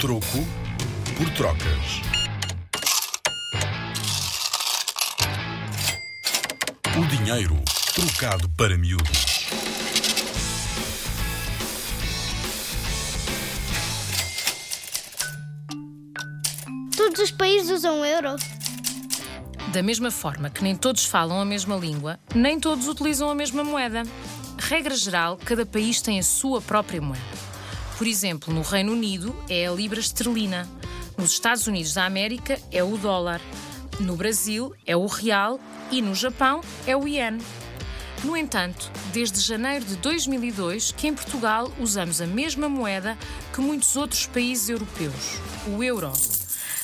Troco por trocas. O dinheiro trocado para miúdos. Todos os países usam o euro. Da mesma forma que nem todos falam a mesma língua, nem todos utilizam a mesma moeda. Regra geral, cada país tem a sua própria moeda. Por exemplo, no Reino Unido é a libra esterlina, nos Estados Unidos da América é o dólar, no Brasil é o real e no Japão é o iene. No entanto, desde janeiro de 2002 que em Portugal usamos a mesma moeda que muitos outros países europeus, o euro.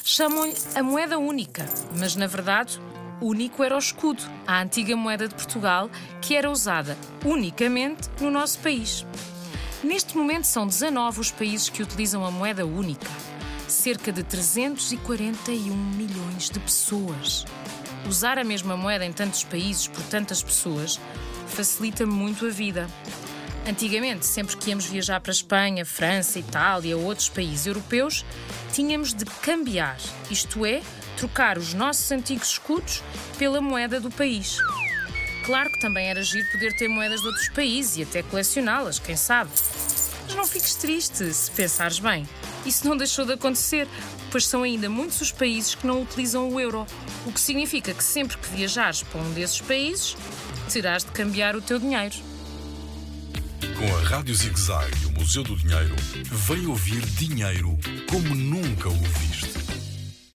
Chamam-lhe a moeda única, mas na verdade, único era o escudo, a antiga moeda de Portugal, que era usada unicamente no nosso país. Neste momento são 19 os países que utilizam a moeda única. Cerca de 341 milhões de pessoas. Usar a mesma moeda em tantos países por tantas pessoas facilita muito a vida. Antigamente, sempre que íamos viajar para Espanha, França, Itália ou outros países europeus, tínhamos de cambiar, isto é, trocar os nossos antigos escudos pela moeda do país. Claro que também era giro poder ter moedas de outros países e até colecioná-las, quem sabe. Mas não fiques triste se pensares bem. Isso não deixou de acontecer, pois são ainda muitos os países que não utilizam o euro. O que significa que sempre que viajares para um desses países, terás de cambiar o teu dinheiro. Com a Rádio Zig Zag e o Museu do Dinheiro, vem ouvir dinheiro como nunca o viste.